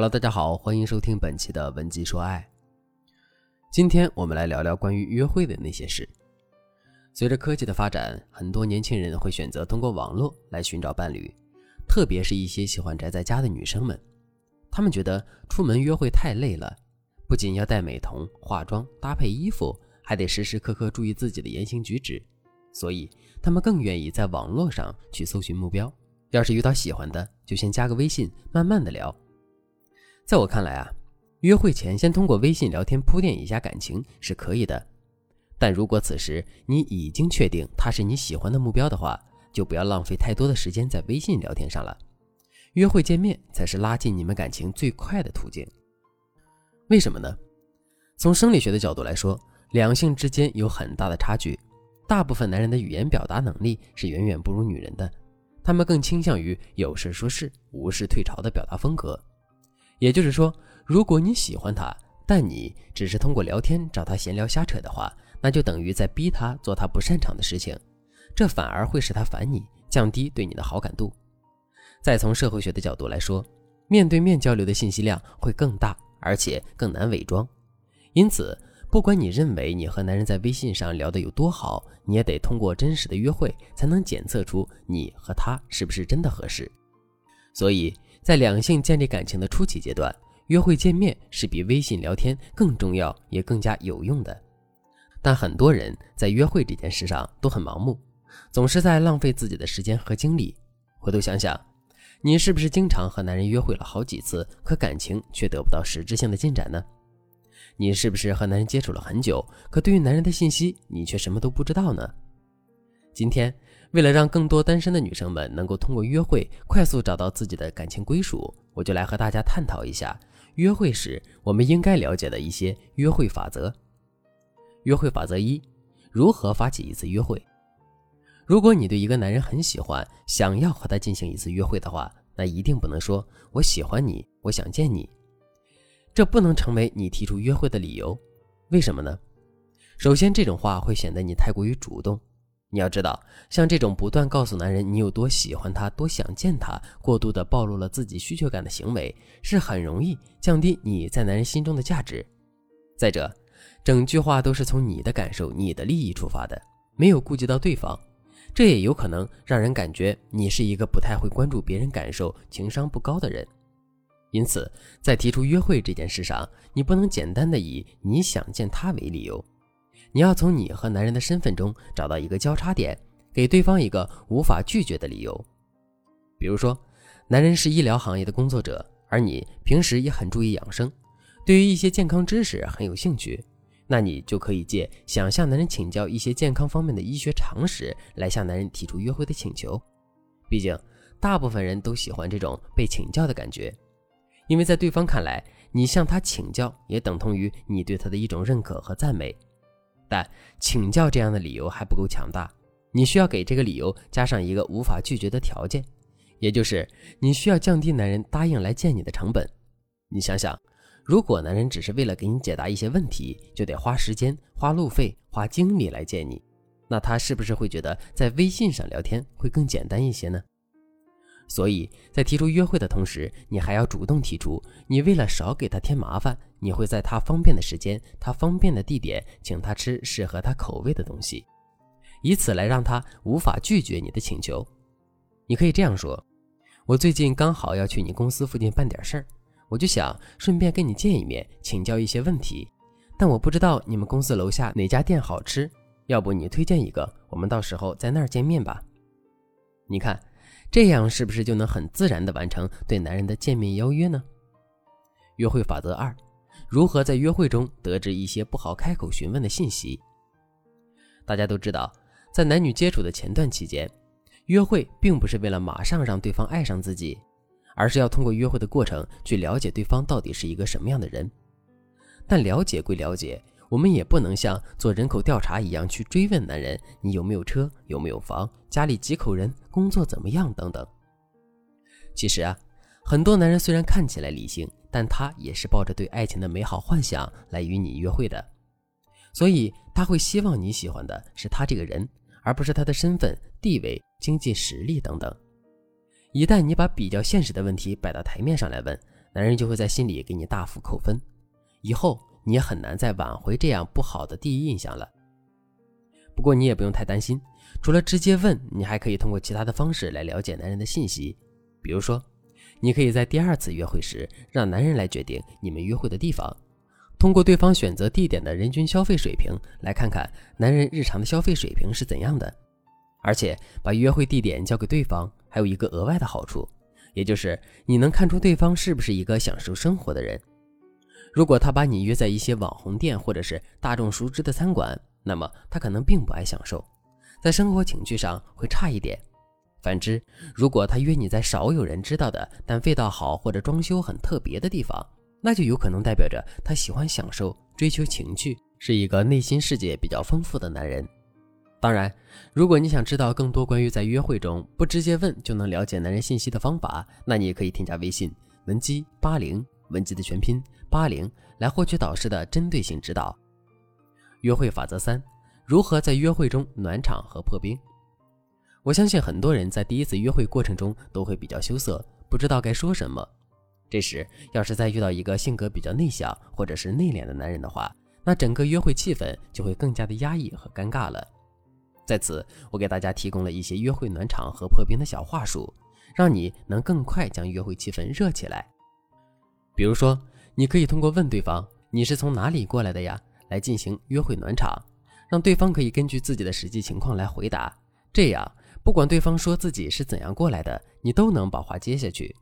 Hello，大家好，欢迎收听本期的文姬说爱。今天我们来聊聊关于约会的那些事。随着科技的发展，很多年轻人会选择通过网络来寻找伴侣，特别是一些喜欢宅在家的女生们，她们觉得出门约会太累了，不仅要戴美瞳、化妆、搭配衣服，还得时时刻刻注意自己的言行举止，所以她们更愿意在网络上去搜寻目标。要是遇到喜欢的，就先加个微信，慢慢的聊。在我看来啊，约会前先通过微信聊天铺垫一下感情是可以的，但如果此时你已经确定他是你喜欢的目标的话，就不要浪费太多的时间在微信聊天上了。约会见面才是拉近你们感情最快的途径。为什么呢？从生理学的角度来说，两性之间有很大的差距，大部分男人的语言表达能力是远远不如女人的，他们更倾向于有事说事、无事退潮的表达风格。也就是说，如果你喜欢他，但你只是通过聊天找他闲聊瞎扯的话，那就等于在逼他做他不擅长的事情，这反而会使他烦你，降低对你的好感度。再从社会学的角度来说，面对面交流的信息量会更大，而且更难伪装。因此，不管你认为你和男人在微信上聊得有多好，你也得通过真实的约会才能检测出你和他是不是真的合适。所以。在两性建立感情的初期阶段，约会见面是比微信聊天更重要也更加有用的。但很多人在约会这件事上都很盲目，总是在浪费自己的时间和精力。回头想想，你是不是经常和男人约会了好几次，可感情却得不到实质性的进展呢？你是不是和男人接触了很久，可对于男人的信息你却什么都不知道呢？今天。为了让更多单身的女生们能够通过约会快速找到自己的感情归属，我就来和大家探讨一下约会时我们应该了解的一些约会法则。约会法则一：如何发起一次约会？如果你对一个男人很喜欢，想要和他进行一次约会的话，那一定不能说“我喜欢你，我想见你”，这不能成为你提出约会的理由。为什么呢？首先，这种话会显得你太过于主动。你要知道，像这种不断告诉男人你有多喜欢他、多想见他，过度的暴露了自己需求感的行为，是很容易降低你在男人心中的价值。再者，整句话都是从你的感受、你的利益出发的，没有顾及到对方，这也有可能让人感觉你是一个不太会关注别人感受、情商不高的人。因此，在提出约会这件事上，你不能简单的以你想见他为理由。你要从你和男人的身份中找到一个交叉点，给对方一个无法拒绝的理由。比如说，男人是医疗行业的工作者，而你平时也很注意养生，对于一些健康知识很有兴趣，那你就可以借想向男人请教一些健康方面的医学常识来向男人提出约会的请求。毕竟，大部分人都喜欢这种被请教的感觉，因为在对方看来，你向他请教也等同于你对他的一种认可和赞美。但请教这样的理由还不够强大，你需要给这个理由加上一个无法拒绝的条件，也就是你需要降低男人答应来见你的成本。你想想，如果男人只是为了给你解答一些问题，就得花时间、花路费、花精力来见你，那他是不是会觉得在微信上聊天会更简单一些呢？所以在提出约会的同时，你还要主动提出，你为了少给他添麻烦，你会在他方便的时间、他方便的地点，请他吃适合他口味的东西，以此来让他无法拒绝你的请求。你可以这样说：“我最近刚好要去你公司附近办点事儿，我就想顺便跟你见一面，请教一些问题。但我不知道你们公司楼下哪家店好吃，要不你推荐一个，我们到时候在那儿见面吧。”你看。这样是不是就能很自然地完成对男人的见面邀约呢？约会法则二：如何在约会中得知一些不好开口询问的信息？大家都知道，在男女接触的前段期间，约会并不是为了马上让对方爱上自己，而是要通过约会的过程去了解对方到底是一个什么样的人。但了解归了解。我们也不能像做人口调查一样去追问男人你有没有车、有没有房、家里几口人、工作怎么样等等。其实啊，很多男人虽然看起来理性，但他也是抱着对爱情的美好幻想来与你约会的，所以他会希望你喜欢的是他这个人，而不是他的身份、地位、经济实力等等。一旦你把比较现实的问题摆到台面上来问，男人就会在心里给你大幅扣分，以后你也很难再挽回这样不好的第一印象了。不过你也不用太担心，除了直接问，你还可以通过其他的方式来了解男人的信息，比如说，你可以在第二次约会时让男人来决定你们约会的地方。通过对方选择地点的人均消费水平来看看男人日常的消费水平是怎样的，而且把约会地点交给对方还有一个额外的好处，也就是你能看出对方是不是一个享受生活的人。如果他把你约在一些网红店或者是大众熟知的餐馆，那么他可能并不爱享受，在生活情趣上会差一点。反之，如果他约你在少有人知道的但味道好或者装修很特别的地方，那就有可能代表着他喜欢享受、追求情趣，是一个内心世界比较丰富的男人。当然，如果你想知道更多关于在约会中不直接问就能了解男人信息的方法，那你也可以添加微信文姬八零，文姬的全拼八零，来获取导师的针对性指导。约会法则三：如何在约会中暖场和破冰？我相信很多人在第一次约会过程中都会比较羞涩，不知道该说什么。这时，要是再遇到一个性格比较内向或者是内敛的男人的话，那整个约会气氛就会更加的压抑和尴尬了。在此，我给大家提供了一些约会暖场和破冰的小话术，让你能更快将约会气氛热起来。比如说，你可以通过问对方“你是从哪里过来的呀”来进行约会暖场，让对方可以根据自己的实际情况来回答。这样，不管对方说自己是怎样过来的，你都能把话接下去。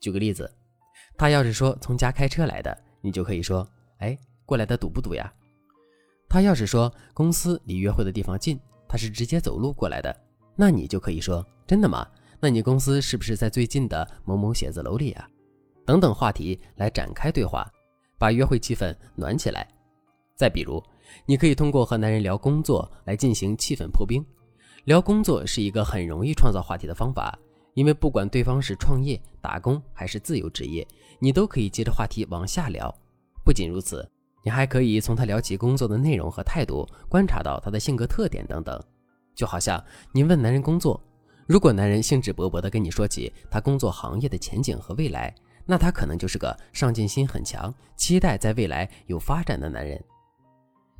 举个例子。他要是说从家开车来的，你就可以说：“哎，过来的堵不堵呀？”他要是说公司离约会的地方近，他是直接走路过来的，那你就可以说：“真的吗？那你公司是不是在最近的某某写字楼里啊？”等等话题来展开对话，把约会气氛暖起来。再比如，你可以通过和男人聊工作来进行气氛破冰。聊工作是一个很容易创造话题的方法。因为不管对方是创业、打工还是自由职业，你都可以接着话题往下聊。不仅如此，你还可以从他聊起工作的内容和态度，观察到他的性格特点等等。就好像你问男人工作，如果男人兴致勃勃地跟你说起他工作行业的前景和未来，那他可能就是个上进心很强、期待在未来有发展的男人。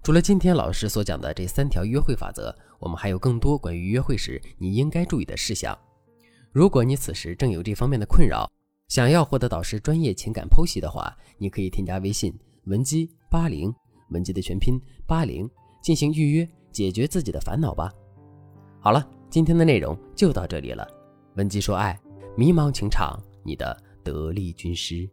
除了今天老师所讲的这三条约会法则，我们还有更多关于约会时你应该注意的事项。如果你此时正有这方面的困扰，想要获得导师专业情感剖析的话，你可以添加微信文姬八零，文姬的全拼八零，进行预约，解决自己的烦恼吧。好了，今天的内容就到这里了。文姬说爱，迷茫情场，你的得力军师。